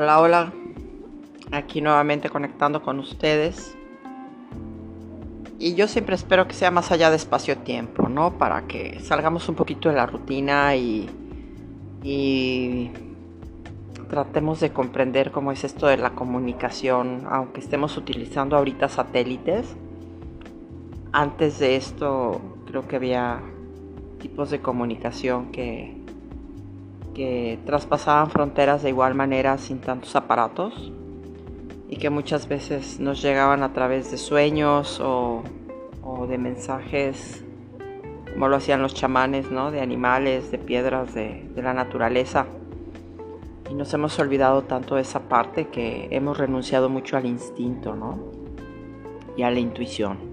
Hola, hola. Aquí nuevamente conectando con ustedes. Y yo siempre espero que sea más allá de espacio-tiempo, ¿no? Para que salgamos un poquito de la rutina y, y tratemos de comprender cómo es esto de la comunicación, aunque estemos utilizando ahorita satélites. Antes de esto creo que había tipos de comunicación que que traspasaban fronteras de igual manera sin tantos aparatos y que muchas veces nos llegaban a través de sueños o, de mensajes como lo hacían los chamanes, ¿no? de animales, de piedras, de, de la naturaleza. Y nos hemos olvidado tanto de esa parte que hemos renunciado mucho al instinto ¿no? y a la intuición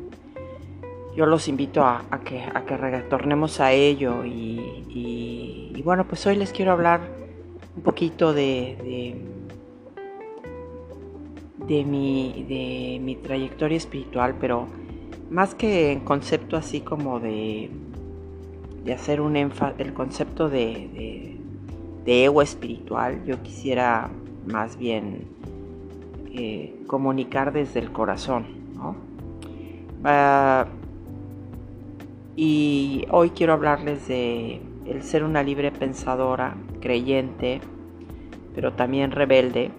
yo los invito a, que, a que retornemos a ello y, bueno, pues hoy les quiero hablar un poquito de, de, mi, de mi trayectoria espiritual, pero más que en concepto así como de, de hacer un énfasis, el concepto de, ego espiritual, yo quisiera más bien eh, comunicar desde el corazón, ¿no? Ah, y hoy quiero hablarles de el ser una libre pensadora, creyente, pero también rebelde,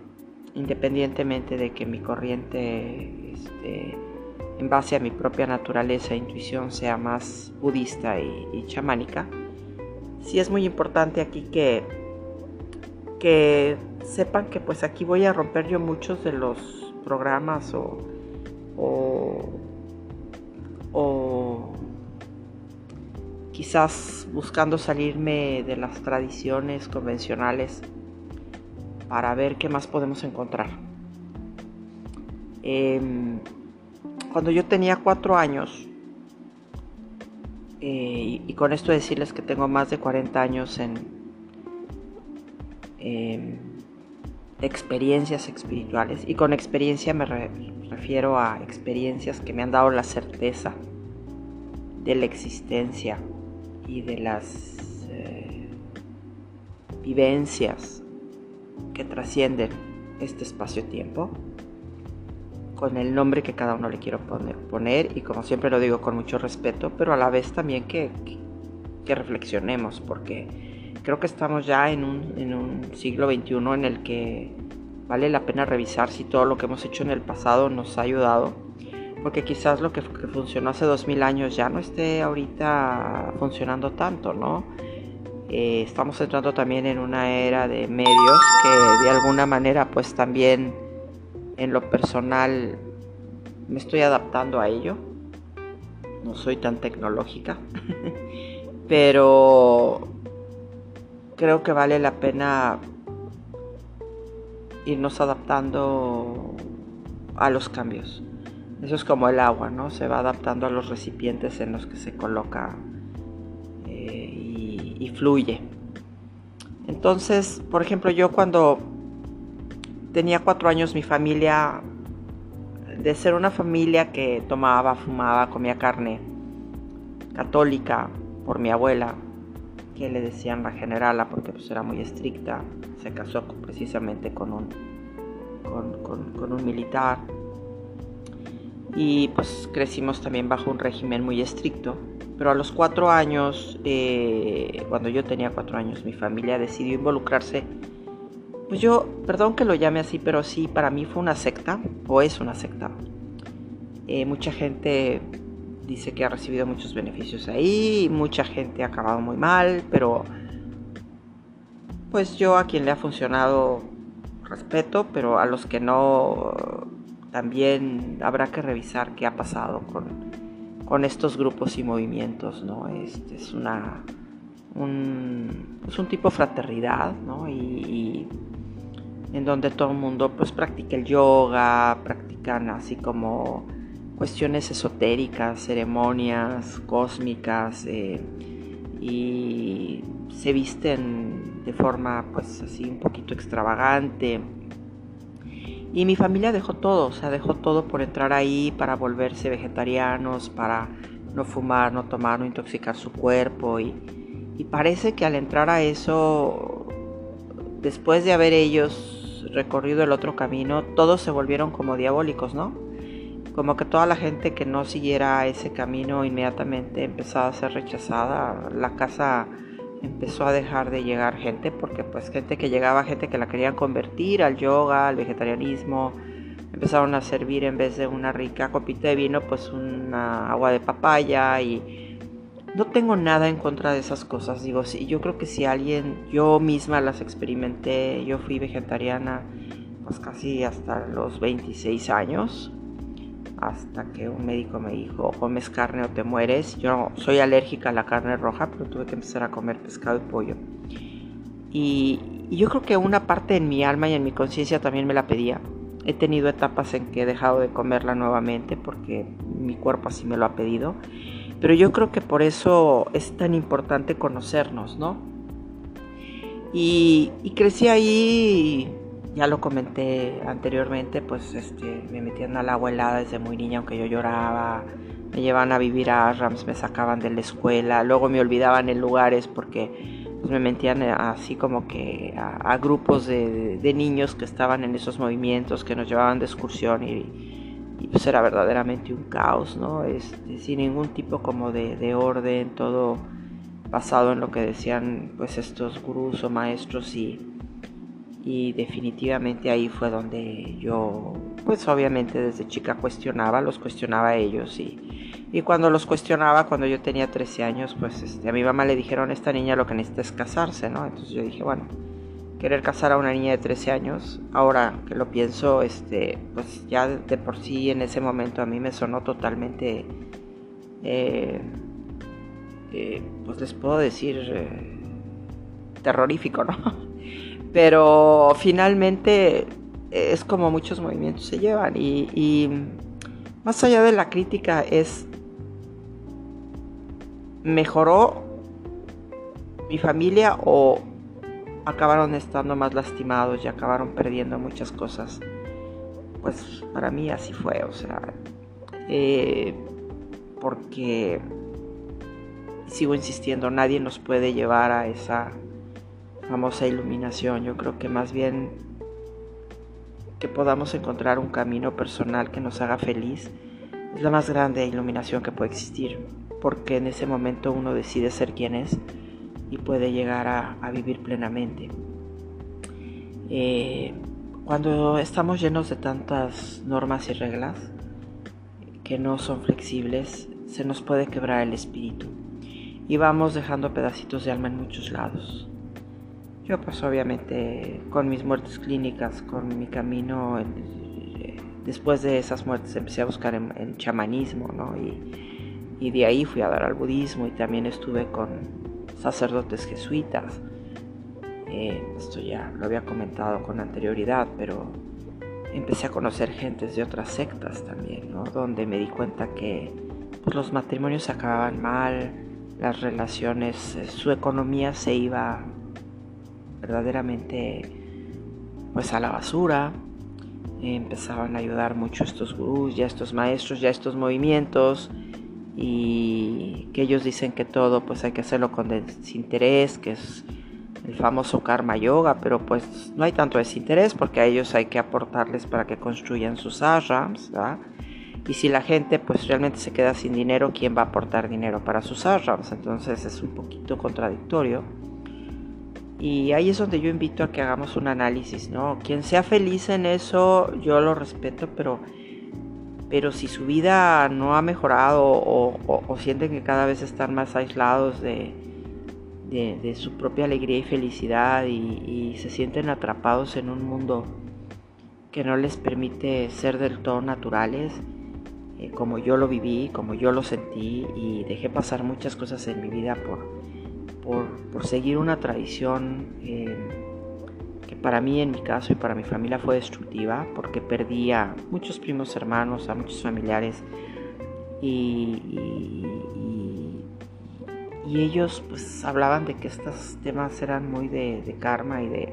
independientemente de que mi corriente este, en base a mi propia naturaleza e intuición sea más budista y, chamánica. Sí es muy importante aquí que, que sepan que pues aquí voy a romper yo muchos de los programas o, o quizás buscando salirme de las tradiciones convencionales para ver qué más podemos encontrar. Em, cuando yo tenía cuatro años, eh, y, con esto decirles que tengo más de 40 años en em, experiencias espirituales, y con experiencia me refiero a experiencias que me han dado la certeza de la existencia y de las eh, vivencias que trascienden este espacio-tiempo con el nombre que cada uno le quiero poner, y como siempre lo digo con mucho respeto, pero a la vez también que, que, reflexionemos, porque creo que estamos ya en un, en un siglo XXI en el que vale la pena revisar si todo lo que hemos hecho en el pasado nos ha ayudado porque quizás lo que, funcionó hace dos mil años ya no esté ahorita funcionando tanto, ¿no? Eh, estamos entrando también en una era de medios que de alguna manera pues también en lo personal me estoy adaptando a ello. No soy tan tecnológica, pero creo que vale la pena irnos adaptando a los cambios. Eso es como el agua, ¿no? Se va adaptando a los recipientes en los que se coloca eh, y, fluye. Entonces, por ejemplo, yo cuando tenía cuatro años, mi familia, de ser una familia que tomaba, fumaba, comía carne católica por mi abuela, que le decían la generala porque pues era muy estricta, se casó precisamente con un, con un militar y pues crecimos también bajo un régimen muy estricto. Pero a los cuatro años, eh, cuando yo tenía cuatro años, mi familia decidió involucrarse. Pues yo, perdón que lo llame así, pero sí, para mí fue una secta, o es una secta. Eh, mucha gente dice que ha recibido muchos beneficios ahí, mucha gente ha acabado muy mal, pero pues yo a quien le ha funcionado respeto, pero a los que no también habrá que revisar qué ha pasado con, estos grupos y movimientos, ¿no? Este es una un, es un tipo de fraternidad, ¿no? Y, en donde todo el mundo pues practica el yoga, practican así como cuestiones esotéricas, ceremonias cósmicas eh, y se visten de forma pues así un poquito extravagante y mi familia dejó todo, o sea, dejó todo por entrar ahí para volverse vegetarianos, para no fumar, no tomar, no intoxicar su cuerpo. Y, parece que al entrar a eso, después de haber ellos recorrido el otro camino, todos se volvieron como diabólicos, ¿no? Como que toda la gente que no siguiera ese camino inmediatamente empezaba a ser rechazada. La casa empezó a dejar de llegar gente porque pues gente que llegaba, gente que la querían convertir al yoga, al vegetarianismo, empezaron a servir en vez de una rica copita de vino pues una agua de papaya y no tengo nada en contra de esas cosas. Digo, sí, yo creo que si alguien, yo misma las experimenté, yo fui vegetariana pues casi hasta los 26 años, hasta que un médico me dijo, comes carne o te mueres. Yo soy alérgica a la carne roja, pero tuve que empezar a comer pescado y pollo. Y, y yo creo que una parte en mi alma y en mi conciencia también me la pedía. He tenido etapas en que he dejado de comerla nuevamente porque mi cuerpo así me lo ha pedido. Pero yo creo que por eso es tan importante conocernos, ¿no? Y, crecí ahí, ya lo comenté anteriormente, pues este, me metían al agua helada desde muy niña, aunque yo lloraba, me llevaban a vivir a Rams, me sacaban de la escuela, luego me olvidaban en lugares porque pues, me metían así como que a, grupos de, niños que estaban en esos movimientos, que nos llevaban de excursión y, y pues era verdaderamente un caos, ¿no? Este, sin ningún tipo como de, orden, todo basado en lo que decían pues estos gurús o maestros y, y definitivamente ahí fue donde yo pues obviamente desde chica cuestionaba, los cuestionaba a ellos y, y cuando los cuestionaba cuando yo tenía 13 años pues este, a mi mamá le dijeron esta niña lo que necesita es casarse, ¿no? Entonces yo dije bueno querer casar a una niña de 13 años, ahora que lo pienso, este, pues ya de por sí en ese momento a mí me sonó totalmente, eh, eh, pues les puedo decir, eh, terrorífico, ¿no? Pero finalmente es como muchos movimientos se llevan y, y más allá de la crítica es, ¿mejoró mi familia o acabaron estando más lastimados y acabaron perdiendo muchas cosas. Pues para mí así fue, o sea, eh, porque sigo insistiendo, nadie nos puede llevar a esa famosa iluminación. Yo creo que más bien que podamos encontrar un camino personal que nos haga feliz es la más grande iluminación que puede existir, porque en ese momento uno decide ser quien es y puede llegar a, vivir plenamente. Eh, cuando estamos llenos de tantas normas y reglas que no son flexibles, se nos puede quebrar el espíritu y vamos dejando pedacitos de alma en muchos lados. Yo pues obviamente con mis muertes clínicas, con mi camino, después de esas muertes empecé a buscar en, chamanismo, ¿no? Y, y de ahí fui a dar al budismo y también estuve con, sacerdotes jesuitas. Eh, esto ya lo había comentado con anterioridad, pero empecé a conocer gentes de otras sectas también, ¿no? donde me di cuenta que pues, los matrimonios se acababan mal, las relaciones, eh, su economía se iba verdaderamente pues a la basura. empezaban a ayudar mucho estos gurús, ya estos maestros, ya estos movimientos y que ellos dicen que todo pues hay que hacerlo con desinterés, que es el famoso karma yoga, pero pues no hay tanto desinterés porque a ellos hay que aportarles para que construyan sus ashrams, Y si la gente pues realmente se queda sin dinero, ¿quién va a aportar dinero para sus ashrams? Entonces es un poquito contradictorio. Y ahí es donde yo invito a que hagamos un análisis, ¿no? Quien sea feliz en eso, yo lo respeto, pero pero si su vida no ha mejorado o, sienten que cada vez están más aislados de, su propia alegría y felicidad y, se sienten atrapados en un mundo que no les permite ser del todo naturales, eh, como yo lo viví, como yo lo sentí y dejé pasar muchas cosas en mi vida por, por, seguir una tradición. Eh, para mí en mi caso y para mi familia fue destructiva porque perdí a muchos primos hermanos, a muchos familiares y, y, ellos pues hablaban de que estos temas eran muy de, karma y de...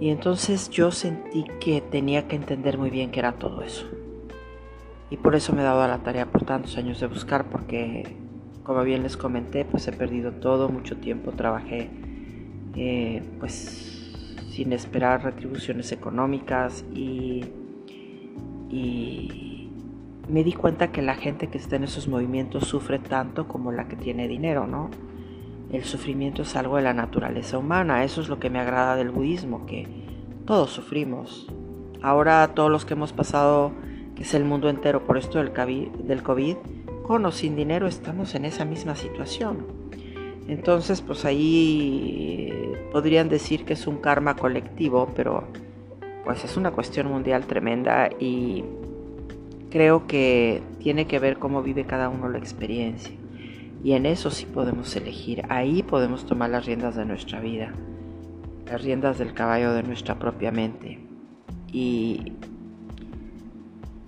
Y entonces yo sentí que tenía que entender muy bien qué era todo eso. Y por eso me he dado a la tarea por tantos años de buscar porque como bien les comenté pues he perdido todo, mucho tiempo trabajé eh, pues sin esperar retribuciones económicas y, y me di cuenta que la gente que está en esos movimientos sufre tanto como la que tiene dinero, ¿no? El sufrimiento es algo de la naturaleza humana, eso es lo que me agrada del budismo, que todos sufrimos. Ahora todos los que hemos pasado, que es el mundo entero por esto del COVID, con o sin dinero, estamos en esa misma situación. Entonces, pues ahí podrían decir que es un karma colectivo, pero pues es una cuestión mundial tremenda y creo que tiene que ver cómo vive cada uno la experiencia. Y en eso sí podemos elegir, ahí podemos tomar las riendas de nuestra vida, las riendas del caballo de nuestra propia mente. Y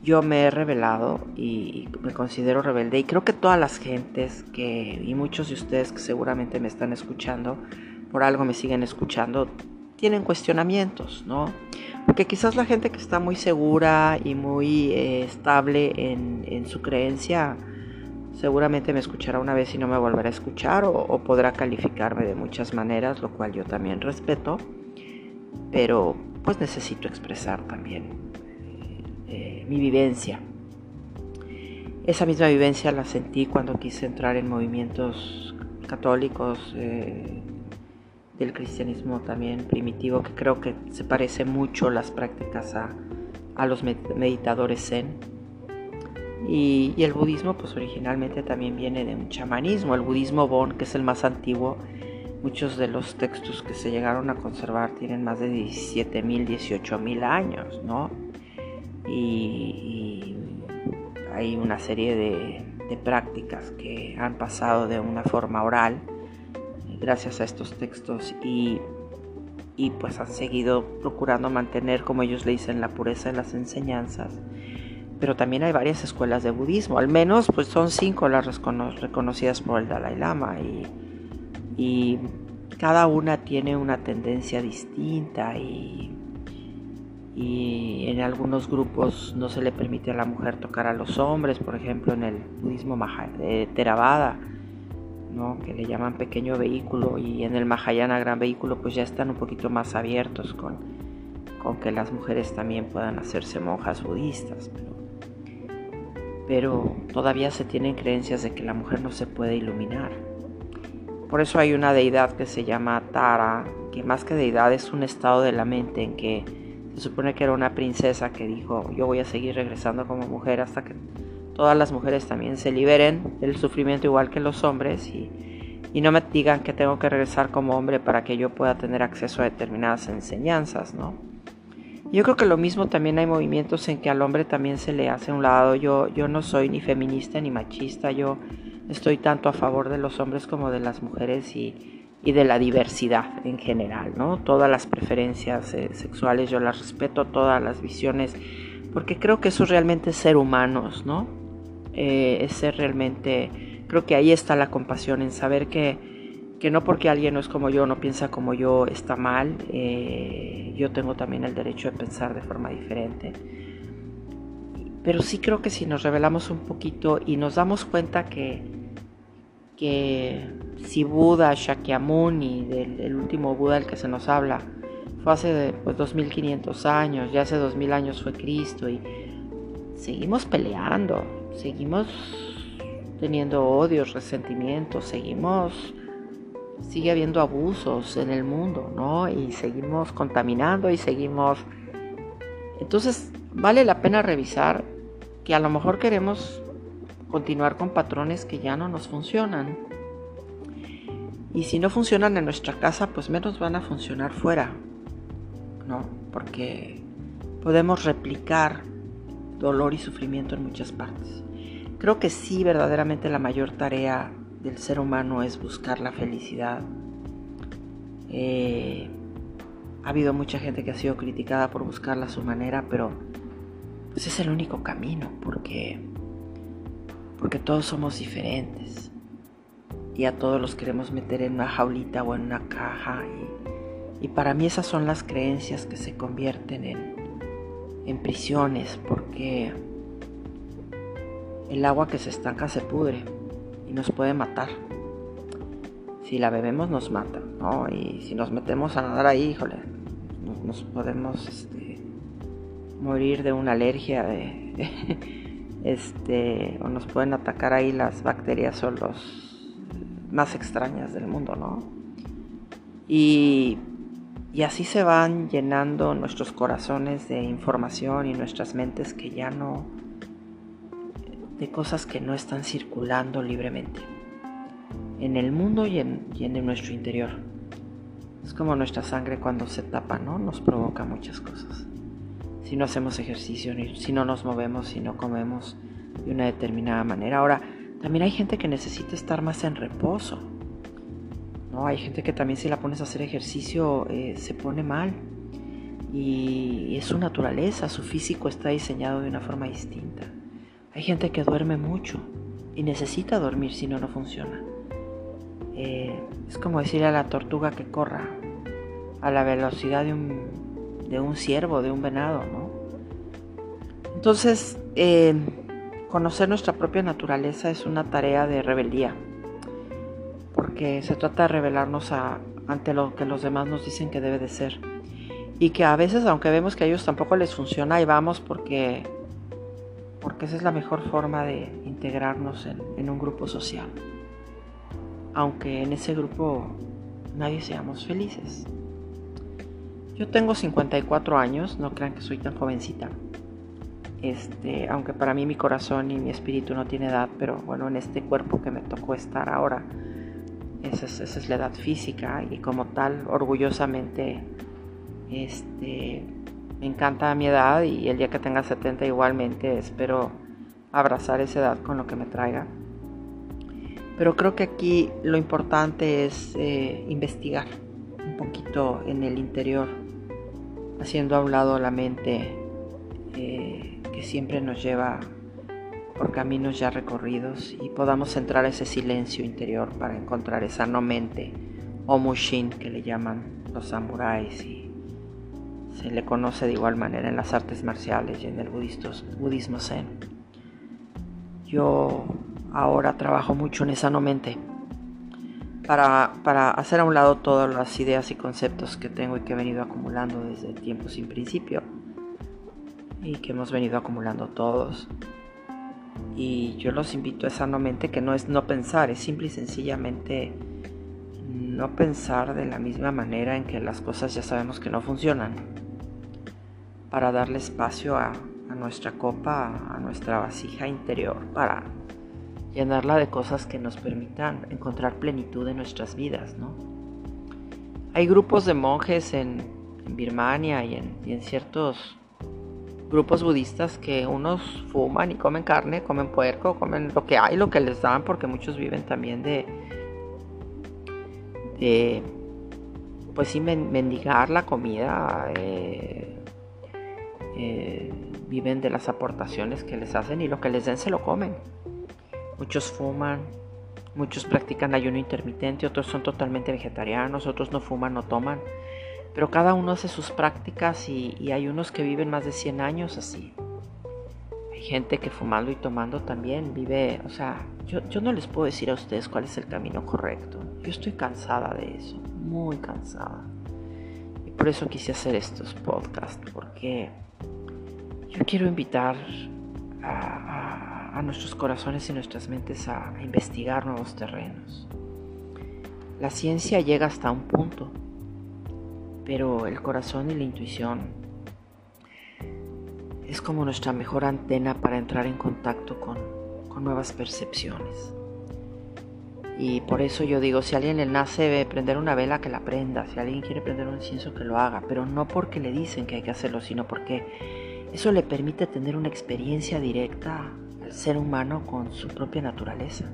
yo me he revelado y me considero rebelde y creo que todas las gentes que, y muchos de ustedes que seguramente me están escuchando, por algo me siguen escuchando, tienen cuestionamientos, ¿no? Porque quizás la gente que está muy segura y muy eh, estable en, en su creencia, Seguramente me escuchará una vez y no me volverá a escuchar o, podrá calificarme de muchas maneras, lo cual yo también respeto, pero pues necesito expresar también mi vivencia. Esa misma vivencia la sentí cuando quise entrar en movimientos católicos eh, del cristianismo también primitivo, que creo que se parece mucho las prácticas a, a los meditadores zen y, el budismo pues originalmente también viene de un chamanismo, el budismo Bon, que es el más antiguo. Muchos de los textos que se llegaron a conservar tienen más de 17.000, 18.000 años, ¿no? Y, hay una serie de, prácticas que han pasado de una forma oral gracias a estos textos y, y pues han seguido procurando mantener, como ellos le dicen, la pureza de las enseñanzas. Pero también hay varias escuelas de budismo, al menos pues son cinco las reconocidas por el Dalai Lama y, cada una tiene una tendencia distinta y, en algunos grupos no se le permite a la mujer tocar a los hombres, por ejemplo en el budismo de Theravada, ¿no? que le llaman pequeño vehículo y en el Mahayana gran vehículo pues ya están un poquito más abiertos con, con que las mujeres también puedan hacerse monjas budistas pero todavía se tienen creencias de que la mujer no se puede iluminar. Por eso hay una deidad que se llama Tara, que más que deidad es un estado de la mente en que se supone que era una princesa que dijo, yo voy a seguir regresando como mujer hasta que todas las mujeres también se liberen del sufrimiento igual que los hombres y, y no me digan que tengo que regresar como hombre para que yo pueda tener acceso a determinadas enseñanzas, ¿no? Yo creo que lo mismo también hay movimientos en que al hombre también se le hace un lado. Yo, yo no soy ni feminista ni machista, yo estoy tanto a favor de los hombres como de las mujeres y, de la diversidad en general, ¿no? Todas las preferencias eh, sexuales yo las respeto, todas las visiones, porque creo que eso realmente es ser humanos, ¿no? Eh, es ser realmente, creo que ahí está la compasión, en saber que que no porque alguien no es como yo, no piensa como yo, está mal. Eh, yo tengo también el derecho de pensar de forma diferente. Pero sí creo que si nos revelamos un poquito y nos damos cuenta que, que si Buda, Shakyamuni, del el último Buda del que se nos habla, fue hace pues, 2500 años, ya hace 2000 años fue Cristo y seguimos peleando, seguimos teniendo odios, resentimientos, seguimos sigue habiendo abusos en el mundo, ¿no? Y seguimos contaminando y seguimos... Entonces, vale la pena revisar que a lo mejor queremos continuar con patrones que ya no nos funcionan. Y si no funcionan en nuestra casa, pues menos van a funcionar fuera, ¿no? Porque podemos replicar dolor y sufrimiento en muchas partes. Creo que sí, verdaderamente la mayor tarea del ser humano es buscar la felicidad. Eh, ha habido mucha gente que ha sido criticada por buscarla a su manera, pero ese es el único camino, porque, porque todos somos diferentes y a todos los queremos meter en una jaulita o en una caja. Y, y para mí esas son las creencias que se convierten en, en prisiones, porque el agua que se estanca se pudre nos puede matar. Si la bebemos nos mata, ¿no? Y si nos metemos a nadar ahí, híjole, nos podemos este, morir de una alergia, este, o nos pueden atacar ahí las bacterias o los más extrañas del mundo, ¿no? Y, y así se van llenando nuestros corazones de información y nuestras mentes que ya no, de cosas que no están circulando libremente en el mundo y en, y en nuestro interior. Es como nuestra sangre cuando se tapa, ¿no? Nos provoca muchas cosas. Si no hacemos ejercicio, si no nos movemos, si no comemos de una determinada manera. Ahora, también hay gente que necesita estar más en reposo. ¿no? Hay gente que también si la pones a hacer ejercicio eh, se pone mal. Y es su naturaleza, su físico está diseñado de una forma distinta. Hay gente que duerme mucho y necesita dormir si no, no funciona. Eh, es como decirle a la tortuga que corra a la velocidad de un, de un ciervo, de un venado, ¿no? Entonces, eh, conocer nuestra propia naturaleza es una tarea de rebeldía, porque se trata de rebelarnos ante lo que los demás nos dicen que debe de ser. Y que a veces, aunque vemos que a ellos tampoco les funciona, ahí vamos porque, porque esa es la mejor forma de integrarnos en un grupo social aunque en ese grupo nadie seamos felices. Yo tengo 54 años, no crean que soy tan jovencita. Este, aunque para mí mi corazón y mi espíritu no tiene edad, pero bueno, en este cuerpo que me tocó estar ahora, esa es, la edad física y como tal, orgullosamente, este, me encanta mi edad y el día que tenga 70 igualmente espero abrazar esa edad con lo que me traiga. Pero creo que aquí lo importante es eh, investigar un poquito en el interior, haciendo a un lado la mente eh, que siempre nos lleva por caminos ya recorridos y podamos entrar a ese silencio interior para encontrar esa no mente o mushin que le llaman los samuráis y se le conoce de igual manera en las artes marciales y en el budismo zen. Yo ahora trabajo mucho en esa no mente para, para, hacer a un lado todas las ideas y conceptos que tengo y que he venido acumulando desde tiempo sin principio y que hemos venido acumulando todos. Y yo los invito a esa no mente que no es no pensar, es simple y sencillamente no pensar de la misma manera en que las cosas ya sabemos que no funcionan, para darle espacio a, nuestra copa, a nuestra vasija interior, para llenarla de cosas que nos permitan encontrar plenitud en nuestras vidas, ¿no? Hay grupos de monjes en, Birmania y en, ciertos grupos budistas que unos fuman y comen carne, comen puerco, comen lo que hay, lo que les dan, porque muchos viven también de, de pues sí, mendigar la comida, eh, eh, viven de las aportaciones que les hacen y lo que les den se lo comen. Muchos fuman, muchos practican ayuno intermitente, otros son totalmente vegetarianos, otros no fuman, no toman. Pero cada uno hace sus prácticas y, hay unos que viven más de 100 años así. Hay gente que fumando y tomando también vive, o sea, yo, yo no les puedo decir a ustedes cuál es el camino correcto. Yo estoy cansada de eso, muy cansada. Y por eso quise hacer estos podcasts, porque yo quiero invitar a a nuestros corazones y nuestras mentes a, investigar nuevos terrenos. La ciencia llega hasta un punto, pero el corazón y la intuición es como nuestra mejor antena para entrar en contacto con, con nuevas percepciones. Y por eso yo digo, si alguien le nace prender una vela, que la prenda. Si alguien quiere prender un incienso, que lo haga. Pero no porque le dicen que hay que hacerlo, sino porque eso le permite tener una experiencia directa ser humano con su propia naturaleza.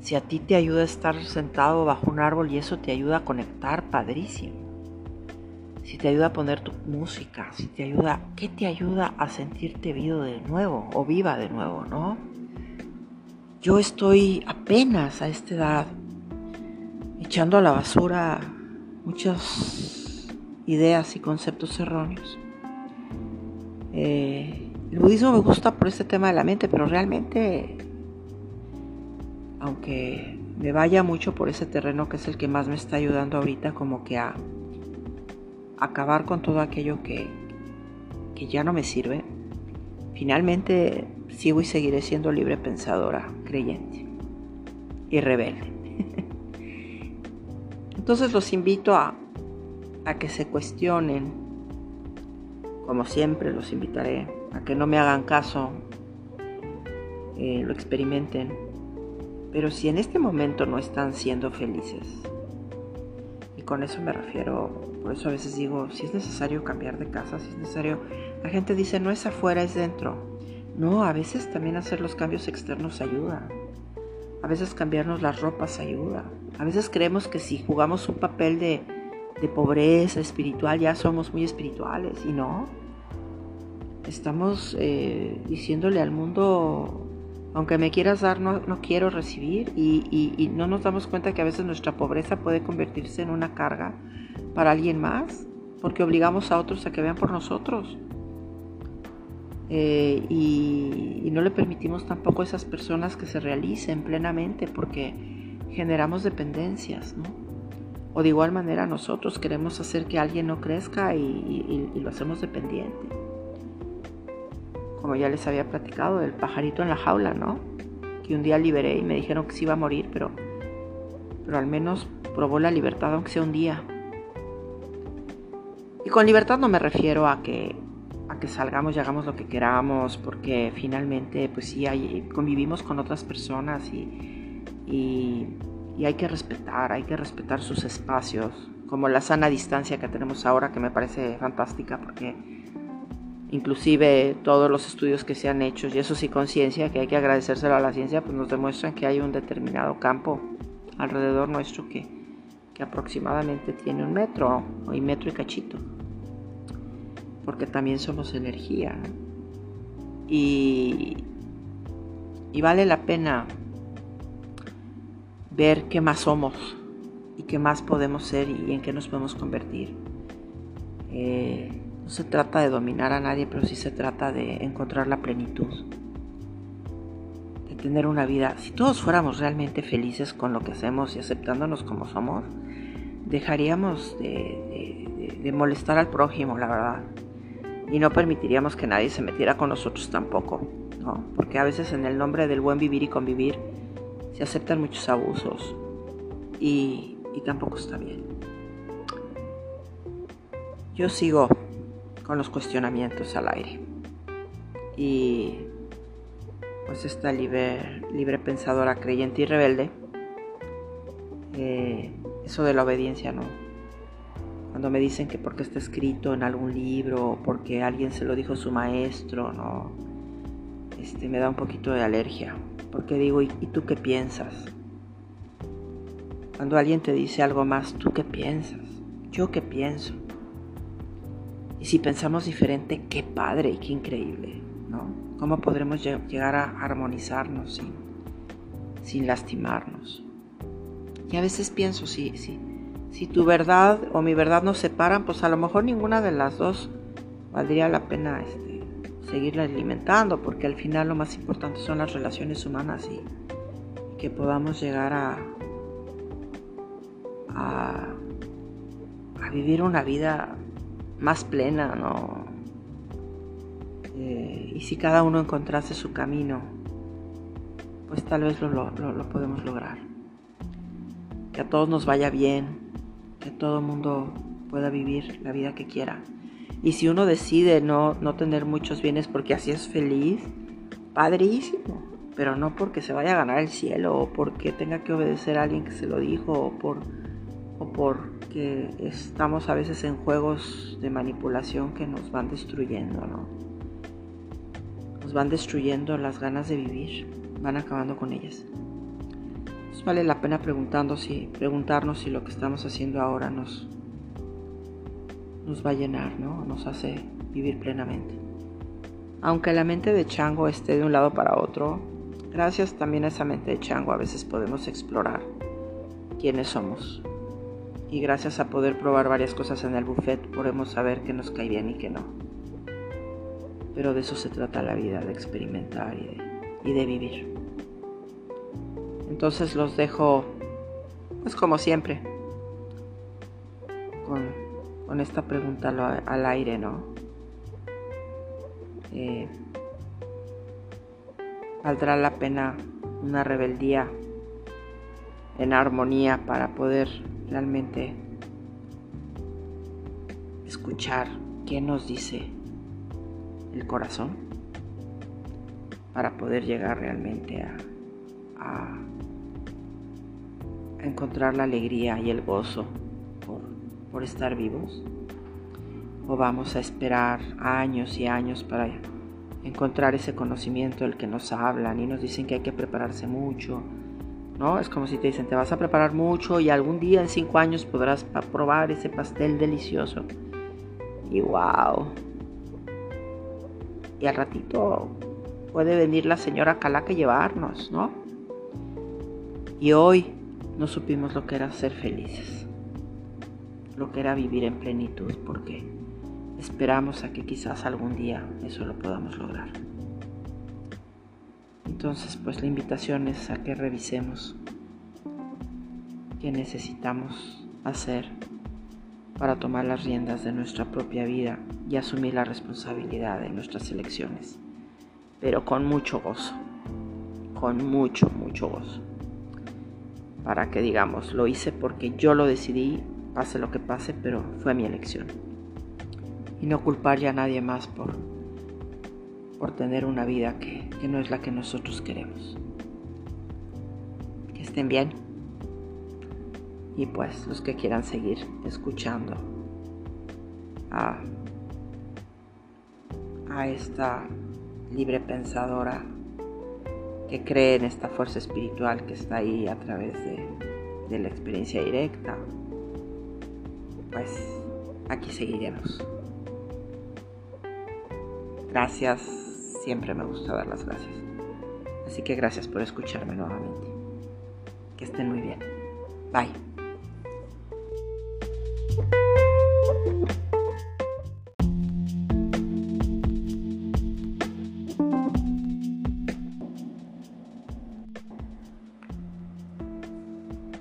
Si a ti te ayuda a estar sentado bajo un árbol y eso te ayuda a conectar, padrísimo. Si te ayuda a poner tu música, si te ayuda, ¿qué te ayuda a sentirte vivo de nuevo o viva de nuevo, no? Yo estoy apenas a esta edad echando a la basura muchas ideas y conceptos erróneos. Eh, el budismo me gusta por este tema de la mente, pero realmente, aunque me vaya mucho por ese terreno que es el que más me está ayudando ahorita, como que a, acabar con todo aquello que, que ya no me sirve, finalmente sigo y seguiré siendo libre pensadora, creyente y rebelde. Entonces los invito a, a que se cuestionen, como siempre los invitaré, a que no me hagan caso, eh, lo experimenten, pero si en este momento no están siendo felices, y con eso me refiero, por eso a veces digo, si es necesario cambiar de casa, si es necesario, la gente dice, no es afuera, es dentro. No, a veces también hacer los cambios externos ayuda. A veces cambiarnos las ropas ayuda. A veces creemos que si jugamos un papel de, de pobreza espiritual ya somos muy espirituales y no. Estamos eh, diciéndole al mundo, aunque me quieras dar, no, no quiero recibir y, y, no nos damos cuenta que a veces nuestra pobreza puede convertirse en una carga para alguien más, porque obligamos a otros a que vean por nosotros. Eh, y, no le permitimos tampoco a esas personas que se realicen plenamente porque generamos dependencias, ¿no? O de igual manera nosotros queremos hacer que alguien no crezca y, lo hacemos dependiente. Como ya les había platicado, del pajarito en la jaula, ¿no? Que un día liberé y me dijeron que se iba a morir, pero, pero al menos probó la libertad, aunque sea un día. Y con libertad no me refiero a que que salgamos y hagamos lo que queramos, porque finalmente, pues sí, hay, convivimos con otras personas y, y, hay que respetar, hay que respetar sus espacios, como la sana distancia que tenemos ahora, que me parece fantástica, porque inclusive todos los estudios que se han hecho, y eso sí conciencia, que hay que agradecérselo a la ciencia, pues nos demuestran que hay un determinado campo alrededor nuestro que, que aproximadamente tiene un metro, y metro y cachito porque también somos energía. Y, y vale la pena ver qué más somos y qué más podemos ser y en qué nos podemos convertir. Eh, no se trata de dominar a nadie, pero sí se trata de encontrar la plenitud, de tener una vida. Si todos fuéramos realmente felices con lo que hacemos y aceptándonos como somos, dejaríamos de, molestar al prójimo, la verdad y no permitiríamos que nadie se metiera con nosotros tampoco, ¿no? Porque a veces en el nombre del buen vivir y convivir se aceptan muchos abusos y, y tampoco está bien. Yo sigo con los cuestionamientos al aire y pues esta libre, pensadora creyente y rebelde, eh, eso de la obediencia no, cuando me dicen que porque está escrito en algún libro porque alguien se lo dijo su maestro, no, este, me da un poquito de alergia. Porque digo, ¿y, tú qué piensas? Cuando alguien te dice algo más, ¿tú qué piensas? ¿Yo qué pienso? Y si pensamos diferente, qué padre y qué increíble, ¿no? ¿Cómo podremos llegar a armonizarnos sin, sin lastimarnos? Y a veces pienso, sí, sí, si tu verdad o mi verdad nos separan, pues a lo mejor ninguna de las dos valdría la pena este, seguirla alimentando, porque al final lo más importante son las relaciones humanas y, que podamos llegar a, a, vivir una vida más plena, ¿no? Eh, y si cada uno encontrase su camino, pues tal vez lo, lo podemos lograr. Que a todos nos vaya bien, que todo el mundo pueda vivir la vida que quiera. Y si uno decide no, no tener muchos bienes porque así es feliz, padrísimo. Pero no porque se vaya a ganar el cielo o porque tenga que obedecer a alguien que se lo dijo o por o porque estamos a veces en juegos de manipulación que nos van destruyendo, ¿no? Nos van destruyendo las ganas de vivir, van acabando con ellas vale la pena preguntando si, preguntarnos si lo que estamos haciendo ahora nos, nos va a llenar, ¿no? Nos hace vivir plenamente. Aunque la mente de Chango esté de un lado para otro, gracias también a esa mente de Chango a veces podemos explorar quiénes somos. Y gracias a poder probar varias cosas en el buffet podemos saber qué nos cae bien y qué no. Pero de eso se trata la vida, de experimentar y de, vivir. Entonces los dejo, pues como siempre, con, con esta pregunta al aire, ¿no? Eh, ¿Valdrá la pena una rebeldía en armonía para poder realmente escuchar qué nos dice el corazón? Para poder llegar realmente a, a, encontrar la alegría y el gozo por, por estar vivos. O vamos a esperar años y años para encontrar ese conocimiento del que nos hablan y nos dicen que hay que prepararse mucho, ¿no? Es como si te dicen, te vas a preparar mucho y algún día en cinco años podrás probar ese pastel delicioso. Y wow. Y al ratito puede venir la señora Calaca y llevarnos, ¿no? Y hoy no supimos lo que era ser felices, lo que era vivir en plenitud, porque esperamos a que quizás algún día eso lo podamos lograr. Entonces, pues la invitación es a que revisemos qué necesitamos hacer para tomar las riendas de nuestra propia vida y asumir la responsabilidad de nuestras elecciones, pero con mucho gozo, con mucho, mucho gozo, para que digamos, lo hice porque yo lo decidí, pase lo que pase, pero fue mi elección. Y no culpar ya a nadie más por, por tener una vida que, que no es la que nosotros queremos. Que estén bien. Y pues los que quieran seguir escuchando a, a esta libre pensadora que cree en esta fuerza espiritual que está ahí a través de, de la experiencia directa, pues aquí seguiremos. Gracias, siempre me gusta dar las gracias. Así que gracias por escucharme nuevamente. Que estén muy bien. Bye.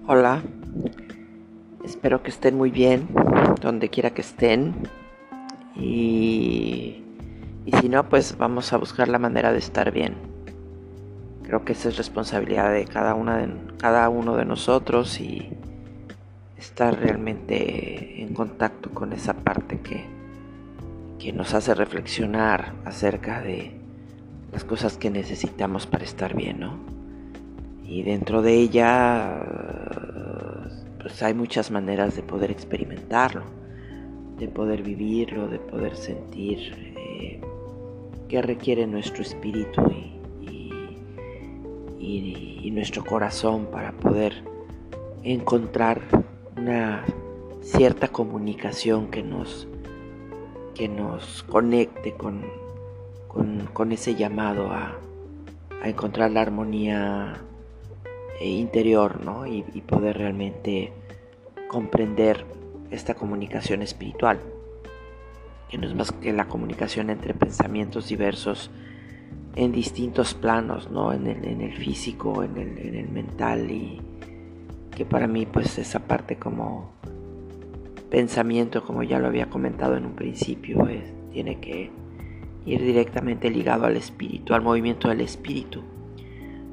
Hola, espero que estén muy bien, donde quiera que estén. No, pues vamos a buscar la manera de estar bien. Creo que esa es responsabilidad de cada, una de, cada uno de nosotros y estar realmente en contacto con esa parte que, que nos hace reflexionar acerca de las cosas que necesitamos para estar bien, ¿no? Y dentro de ella, pues hay muchas maneras de poder experimentarlo, de poder vivirlo, de poder sentir que requiere nuestro espíritu y, nuestro corazón para poder encontrar una cierta comunicación que nos, que nos conecte con, con, ese llamado a, encontrar la armonía eh, interior y poder realmente comprender esta comunicación espiritual que no es más que la comunicación entre pensamientos diversos en distintos planos, ¿no? En el, físico, en el, en el, mental y que para mí pues esa parte como pensamiento, como ya lo había comentado en un principio, tiene que ir directamente ligado al espíritu, al movimiento del espíritu,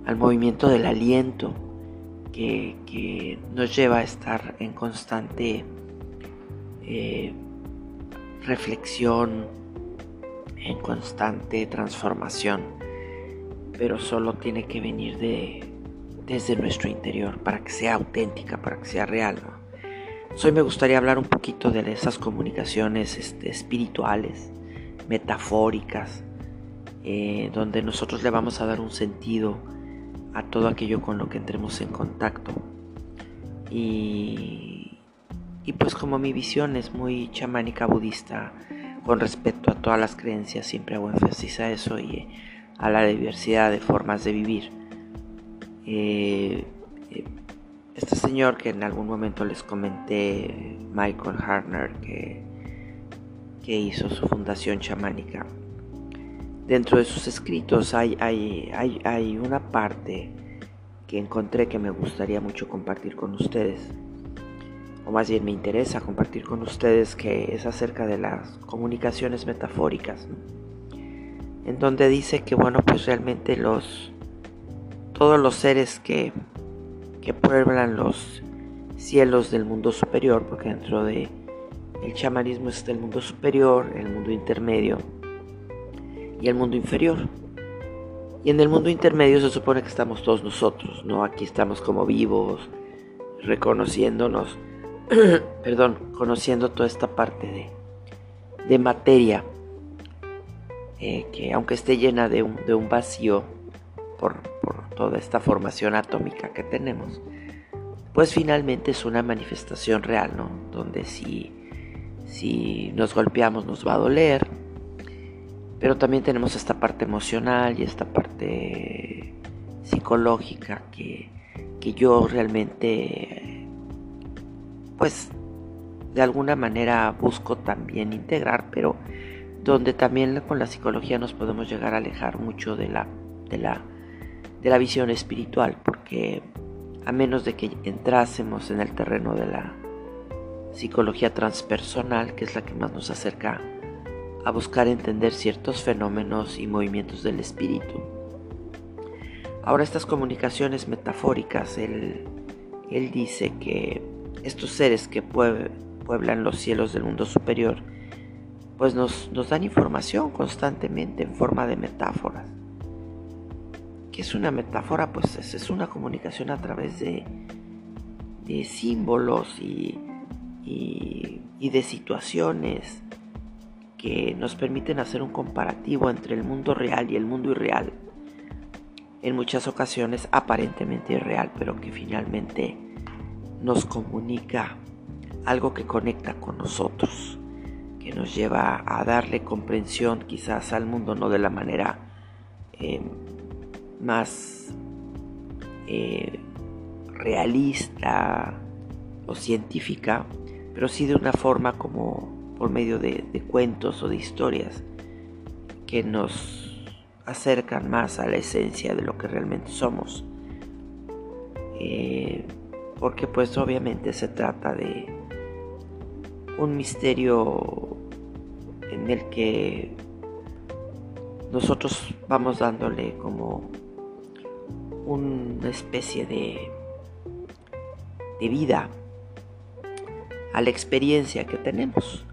al movimiento del aliento que, que nos lleva a estar en constante eh, reflexión, en constante transformación, pero solo tiene que venir de, desde nuestro interior para que sea auténtica, para que sea real. Hoy me gustaría hablar un poquito de esas comunicaciones este, espirituales, metafóricas, eh, donde nosotros le vamos a dar un sentido a todo aquello con lo que entremos en contacto. Y y pues como mi visión es muy chamánica budista con respecto a todas las creencias, siempre hago énfasis a eso y a la diversidad de formas de vivir. Eh, eh, este señor que en algún momento les comenté, Michael Harner, que, que hizo su fundación chamánica, dentro de sus escritos hay, hay, hay, hay una parte que encontré que me gustaría mucho compartir con ustedes o más bien me interesa compartir con ustedes, que es acerca de las comunicaciones metafóricas, en donde dice que bueno, pues realmente los todos los seres que, que pueblan los cielos del mundo superior, porque dentro de el chamanismo está el mundo superior, el mundo intermedio y el mundo inferior. Y en el mundo intermedio se supone que estamos todos nosotros, ¿no? Aquí estamos como vivos, reconociéndonos, perdón, conociendo toda esta parte de, materia, eh, que aunque esté llena de un, vacío por, por toda esta formación atómica que tenemos, pues finalmente es una manifestación real, ¿no? Donde si, si nos golpeamos nos va a doler, pero también tenemos esta parte emocional y esta parte psicológica que, que yo realmente, pues, de alguna manera busco también integrar, pero donde también con la psicología nos podemos llegar a alejar mucho de la, de la, de la visión espiritual, porque a menos de que entrásemos en el terreno de la psicología transpersonal, que es la que más nos acerca a buscar entender ciertos fenómenos y movimientos del espíritu. Ahora estas comunicaciones metafóricas, él, él dice que estos seres que pueblan los cielos del mundo superior, pues nos, dan información constantemente en forma de metáforas es una metáfora? Pues es, una comunicación a través de, de símbolos y, y, de situaciones que nos permiten hacer un comparativo entre el mundo real y el mundo irreal. En muchas ocasiones aparentemente irreal, pero que finalmente nos comunica algo que conecta con nosotros, que nos lleva a darle comprensión quizás al mundo no de la manera eh, más eh, realista o científica, pero sí de una forma como por medio de, cuentos o de historias que nos acercan más a la esencia de lo que realmente somos. Eh, porque pues obviamente se trata de un misterio en el que nosotros vamos dándole como una especie de, de vida a la experiencia que tenemos.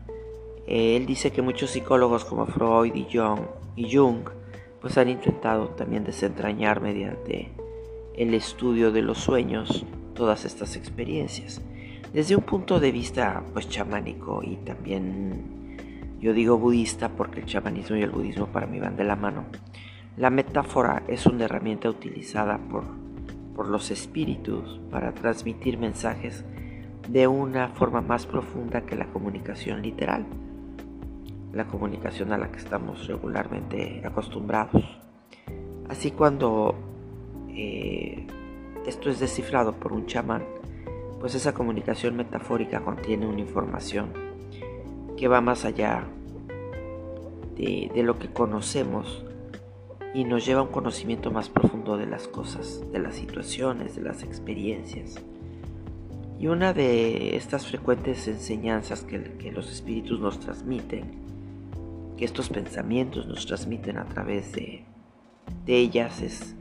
Él dice que muchos psicólogos como Freud y Jung, y Jung pues han intentado también desentrañar mediante el estudio de los sueños todas estas experiencias. Desde un punto de vista pues chamánico y también yo digo budista porque el chamanismo y el budismo para mí van de la mano. La metáfora es una herramienta utilizada por, por los espíritus para transmitir mensajes de una forma más profunda que la comunicación literal, la comunicación a la que estamos regularmente acostumbrados. Así cuando eh, esto es descifrado por un chamán, pues esa comunicación metafórica contiene una información que va más allá de, de lo que conocemos y nos lleva a un conocimiento más profundo de las cosas, de las situaciones, de las experiencias. Y una de estas frecuentes enseñanzas que, los espíritus nos transmiten, que estos pensamientos nos transmiten a través de, ellas, es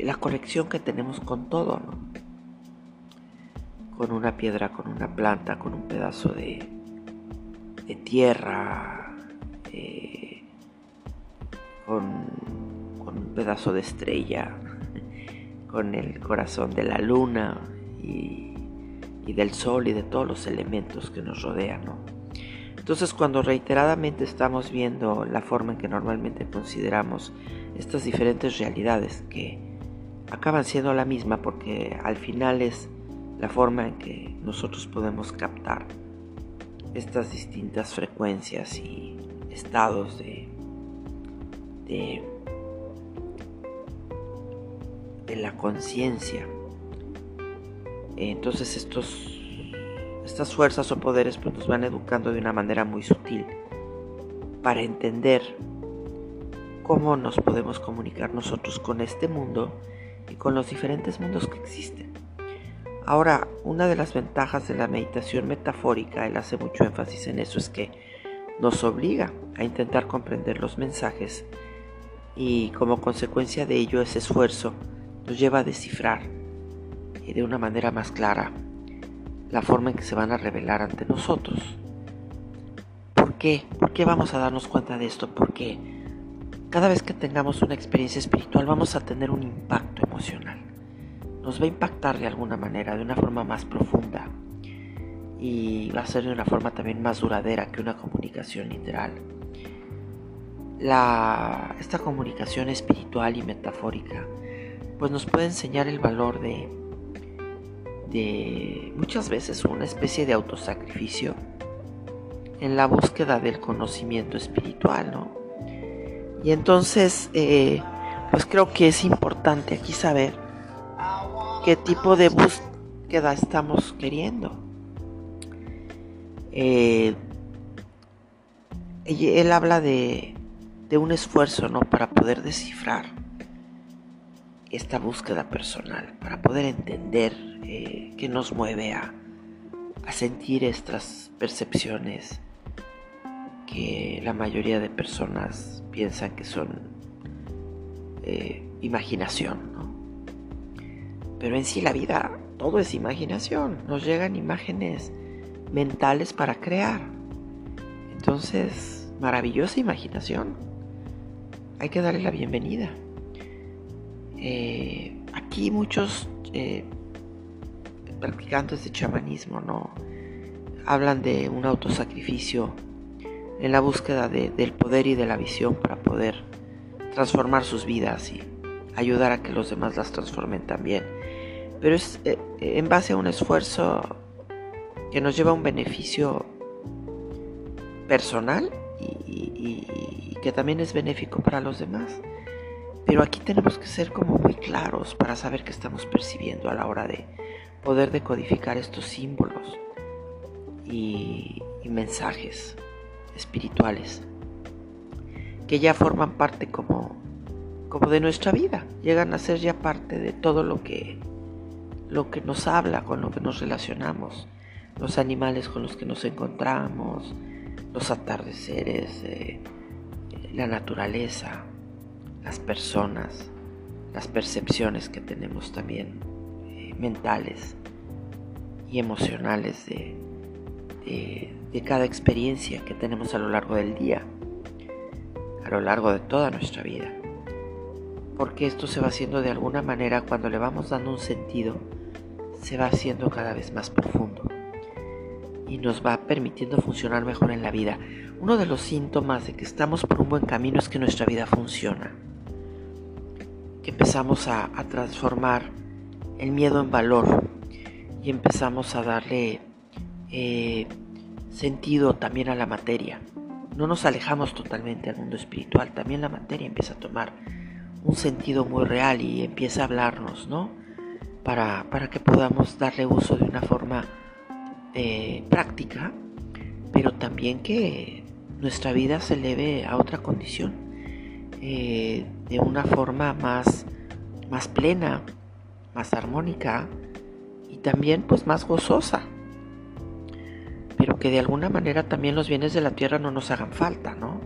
la conexión que tenemos con todo, Con una piedra, con una planta, con un pedazo de, tierra, con, un pedazo de estrella, con el corazón de la luna y, del sol y de todos los elementos que nos rodean. Entonces cuando reiteradamente estamos viendo la forma en que normalmente consideramos estas diferentes realidades que acaban siendo la misma porque al final es la forma en que nosotros podemos captar estas distintas frecuencias y estados de, de, la conciencia. Entonces estos, estas fuerzas o poderes pues, nos van educando de una manera muy sutil para entender cómo nos podemos comunicar nosotros con este mundo y con los diferentes mundos que existen. Ahora, una de las ventajas de la meditación metafórica, él hace mucho énfasis en eso, es que nos obliga a intentar comprender los mensajes y como consecuencia de ello ese esfuerzo nos lleva a descifrar de una manera más clara la forma en que se van a revelar ante nosotros. ¿Por qué? ¿Por qué vamos a darnos cuenta de esto? Porque cada vez que tengamos una experiencia espiritual vamos a tener un impacto emocional nos va a impactar de alguna manera, de una forma más profunda y va a ser de una forma también más duradera que una comunicación literal. Esta comunicación espiritual y metafórica pues nos puede enseñar el valor de, de muchas veces una especie de autosacrificio en la búsqueda del conocimiento espiritual, ¿no? Y entonces, eh, pues creo que es importante aquí saber qué tipo de búsqueda estamos queriendo. Eh, él habla de, un esfuerzo ¿no? para poder descifrar esta búsqueda personal, para poder entender eh, qué nos mueve a, sentir estas percepciones que la mayoría de personas piensan que son eh, imaginación. Pero en sí la vida, todo es imaginación. Nos llegan imágenes mentales para crear. Entonces, maravillosa imaginación. Hay que darle la bienvenida. Eh, aquí muchos eh, practicantes de chamanismo no hablan de un autosacrificio en la búsqueda del poder y de la visión para poder transformar sus vidas y ayudar a que los demás las transformen también pero es eh, en base a un esfuerzo que nos lleva a un beneficio personal y, que también es benéfico para los demás. Pero aquí tenemos que ser como muy claros para saber qué estamos percibiendo a la hora de poder decodificar estos símbolos y mensajes espirituales que ya forman parte como, como de nuestra vida, llegan a ser ya parte de todo lo que lo que nos habla, con lo que nos relacionamos, los animales con los que nos encontramos, los atardeceres, eh, la naturaleza, las personas, las percepciones que tenemos también eh, mentales y emocionales de, de cada experiencia que tenemos a lo largo del día, a lo largo de toda nuestra vida. Porque esto se va haciendo de alguna manera cuando le vamos dando un sentido se va haciendo cada vez más profundo y nos va permitiendo funcionar mejor en la vida. Uno de los síntomas de que estamos por un buen camino es que nuestra vida funciona, que empezamos a, transformar el miedo en valor y empezamos a darle eh, sentido también a la materia. No nos alejamos totalmente del mundo espiritual, también la materia empieza a tomar un sentido muy real y empieza a hablarnos, ¿no? para, que podamos darle uso de una forma eh, práctica, pero también que nuestra vida se eleve a otra condición, eh, de una forma más, más plena, más armónica y también pues más gozosa. Pero que de alguna manera también los bienes de la tierra no nos hagan falta, ¿no?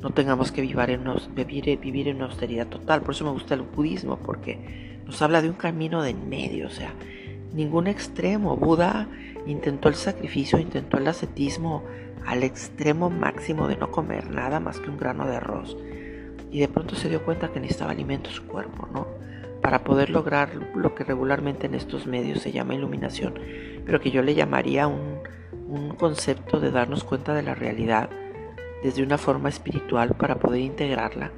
No tengamos que vivir en, vivir, vivir en austeridad total. Por eso me gusta el budismo, porque nos habla de un camino de en medio, o sea, ningún extremo. Buda intentó el sacrificio, intentó el ascetismo al extremo máximo de no comer nada más que un grano de arroz. Y de pronto se dio cuenta que necesitaba alimento su cuerpo, ¿no? Para poder lograr lo que regularmente en estos medios se llama iluminación, pero que yo le llamaría un, un concepto de darnos cuenta de la realidad desde una forma espiritual para poder integrarla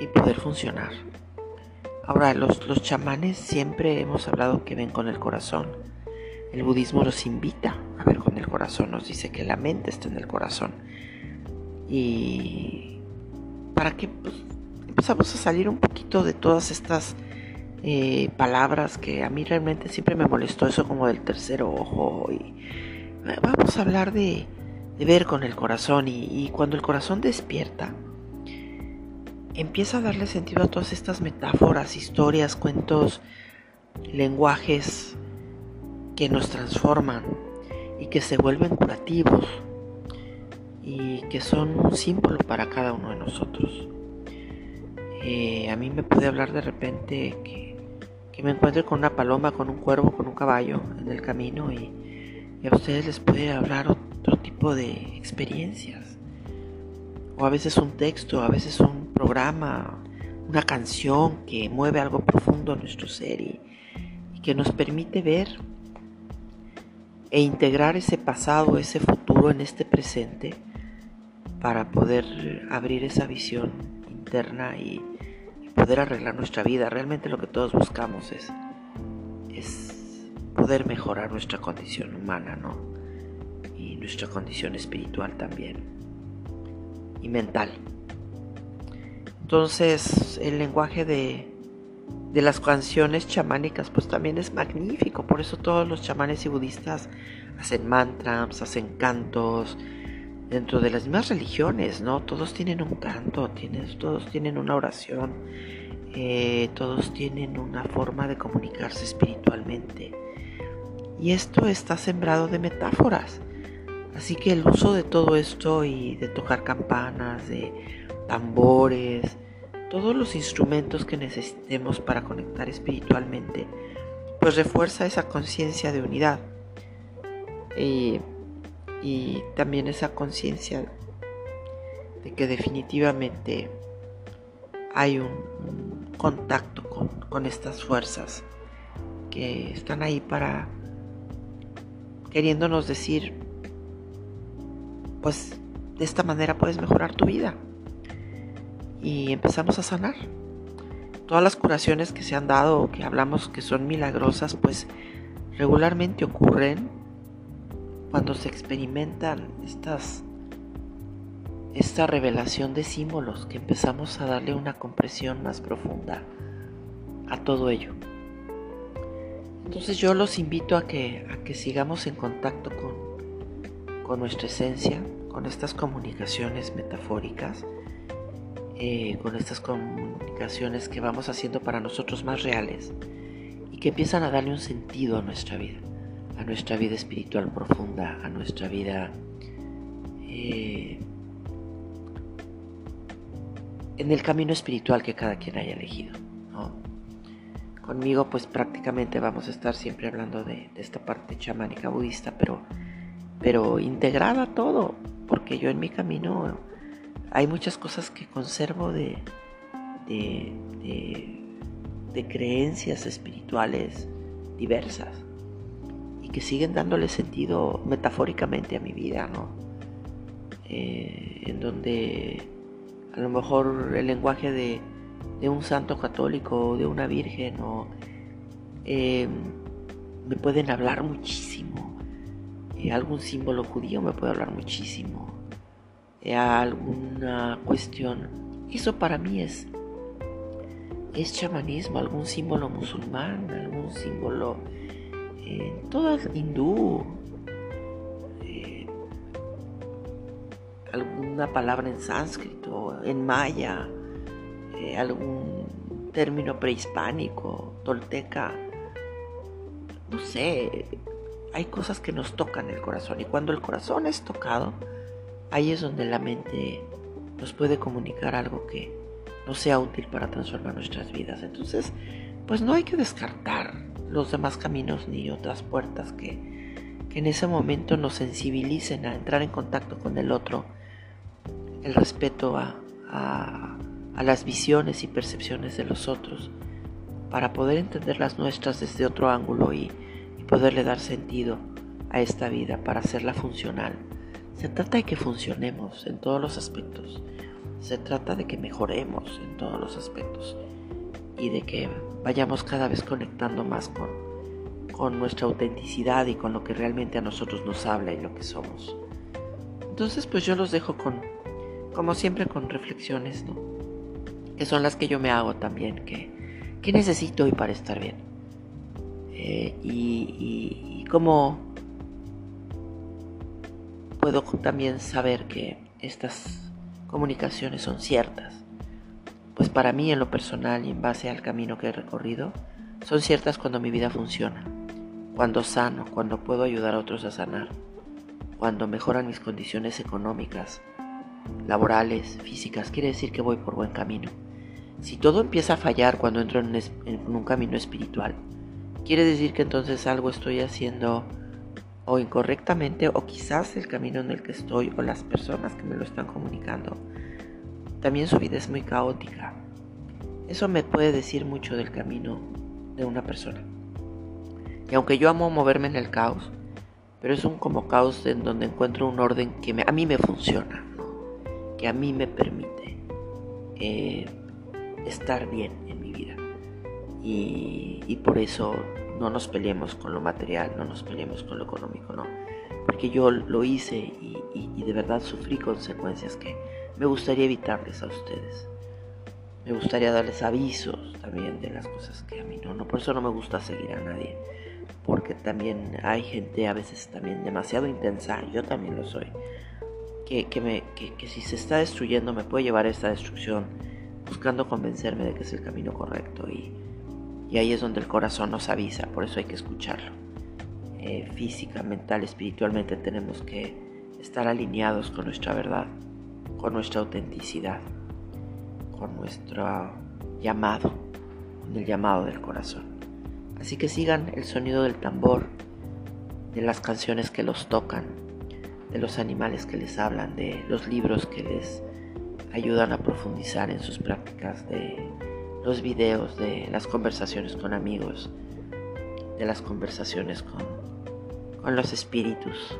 y poder funcionar. Ahora, los, los chamanes siempre hemos hablado que ven con el corazón. El budismo nos invita a ver con el corazón, nos dice que la mente está en el corazón. Y para que pues, empezamos a salir un poquito de todas estas eh, palabras que a mí realmente siempre me molestó eso como del tercer ojo. Y vamos a hablar de, ver con el corazón y cuando el corazón despierta, empieza a darle sentido a todas estas metáforas, historias, cuentos, lenguajes que nos transforman y que se vuelven curativos y que son un símbolo para cada uno de nosotros. Eh, a mí me puede hablar de repente que, me encuentre con una paloma, con un cuervo, con un caballo en el camino y, a ustedes les puede hablar otro tipo de experiencias. O a veces un texto, a veces un programa, una canción que mueve algo profundo en nuestro ser y que nos permite ver e integrar ese pasado, ese futuro en este presente para poder abrir esa visión interna y, poder arreglar nuestra vida. Realmente lo que todos buscamos es poder mejorar nuestra condición humana, ¿no? Y nuestra condición espiritual también. Y mental. Entonces, el lenguaje de, de las canciones chamánicas, pues también es magnífico. Por eso todos los chamanes y budistas hacen mantras, hacen cantos. Dentro de las mismas religiones, ¿no? Todos tienen un canto, todos tienen una oración, eh, todos tienen una forma de comunicarse espiritualmente. Y esto está sembrado de metáforas. Así que el uso de todo esto y de tocar campanas, de tambores, todos los instrumentos que necesitemos para conectar espiritualmente, pues refuerza esa conciencia de unidad y, también esa conciencia de que definitivamente hay un, contacto con, con estas fuerzas que están ahí para queriéndonos decir, pues de esta manera puedes mejorar tu vida y empezamos a sanar. Todas las curaciones que se han dado que hablamos que son milagrosas, pues regularmente ocurren cuando se experimentan estas esta revelación de símbolos que empezamos a darle una compresión más profunda a todo ello. Entonces yo los invito a que, a que sigamos en contacto con, con nuestra esencia, con estas comunicaciones metafóricas eh, con estas comunicaciones que vamos haciendo para nosotros más reales y que empiezan a darle un sentido a nuestra vida, a nuestra vida espiritual profunda, a nuestra vida eh, en el camino espiritual que cada quien haya elegido. Conmigo pues prácticamente vamos a estar siempre hablando de, esta parte chamánica budista, pero, pero integrada a todo, porque yo en mi camino hay muchas cosas que conservo de, de, creencias espirituales diversas y que siguen dándole sentido metafóricamente a mi vida, ¿no? Eh, en donde a lo mejor el lenguaje de, un santo católico o de una virgen o em, me pueden hablar muchísimo. Eh, algún símbolo judío me puede hablar muchísimo alguna cuestión. Eso para mí es, es chamanismo, algún símbolo musulmán, algún símbolo eh, todo hindú, eh, alguna palabra en sánscrito, en maya, eh, algún término prehispánico, tolteca, no sé, hay cosas que nos tocan el corazón y cuando el corazón es tocado, Ahí es donde la mente nos puede comunicar algo que no sea útil para transformar nuestras vidas. Entonces, pues no hay que descartar los demás caminos ni otras puertas que, que en ese momento nos sensibilicen a entrar en contacto con el otro, el respeto a, las visiones y percepciones de los otros, para poder entender las nuestras desde otro ángulo y poderle dar sentido a esta vida para hacerla funcional. Se trata de que funcionemos en todos los aspectos. Se trata de que mejoremos en todos los aspectos. Y de que vayamos cada vez conectando más con, con nuestra autenticidad y con lo que realmente a nosotros nos habla y lo que somos. Entonces pues yo los dejo con, como siempre, con reflexiones, ¿no? Que son las que yo me hago también, que, ¿qué necesito hoy para estar bien? Eh, y, y, y cómo puedo también saber que estas comunicaciones son ciertas. Pues para mí en lo personal y en base al camino que he recorrido, son ciertas cuando mi vida funciona, cuando sano, cuando puedo ayudar a otros a sanar, cuando mejoran mis condiciones económicas, laborales, físicas, quiere decir que voy por buen camino. Si todo empieza a fallar cuando entro en un, camino espiritual, quiere decir que entonces algo estoy haciendo o incorrectamente o quizás el camino en el que estoy o las personas que me lo están comunicando. También su vida es muy caótica. Eso me puede decir mucho del camino de una persona. Y aunque yo amo moverme en el caos, pero es un como caos en donde encuentro un orden que a mí me funciona, que a mí me permite eh, estar bien en mi vida. Y, por eso no nos peleemos con lo material, no nos peleemos con lo económico, no. Porque yo lo hice y, y de verdad sufrí consecuencias que me gustaría evitarles a ustedes. Me gustaría darles avisos también de las cosas que a mí no, no, por eso no me gusta seguir a nadie porque también hay gente a veces también demasiado intensa, yo también lo soy, que, me, que, si se está destruyendo me puede llevar a esta destrucción buscando convencerme de que es el camino correcto y, ahí es donde el corazón nos avisa, por eso hay que escucharlo. Eh, física, mental, espiritualmente tenemos que estar alineados con nuestra verdad, con nuestra autenticidad, con nuestro llamado, con el llamado del corazón. Así que sigan el sonido del tambor, de las canciones que los tocan, de los animales que les hablan, de los libros que les ayudan a profundizar en sus prácticas, de los videos, de las conversaciones con amigos, de las conversaciones con, con los espíritus.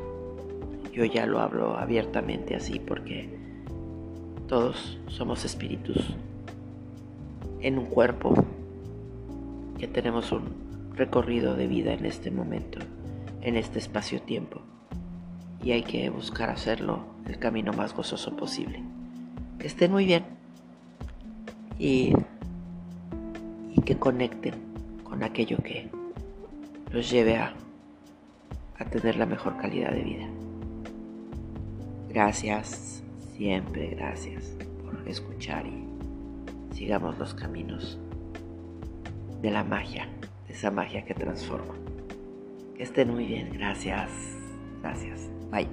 Yo ya lo hablo abiertamente así porque todos somos espíritus en un cuerpo que tenemos un recorrido de vida en este momento, en este espacio-tiempo. Y hay que buscar hacerlo el camino más gozoso posible. Que estén muy bien y, y que conecten con aquello que los lleve a, a tener la mejor calidad de vida. Gracias, siempre gracias por escuchar y sigamos los caminos de la magia esa magia que transforma. Que estén muy bien, gracias, gracias, bye.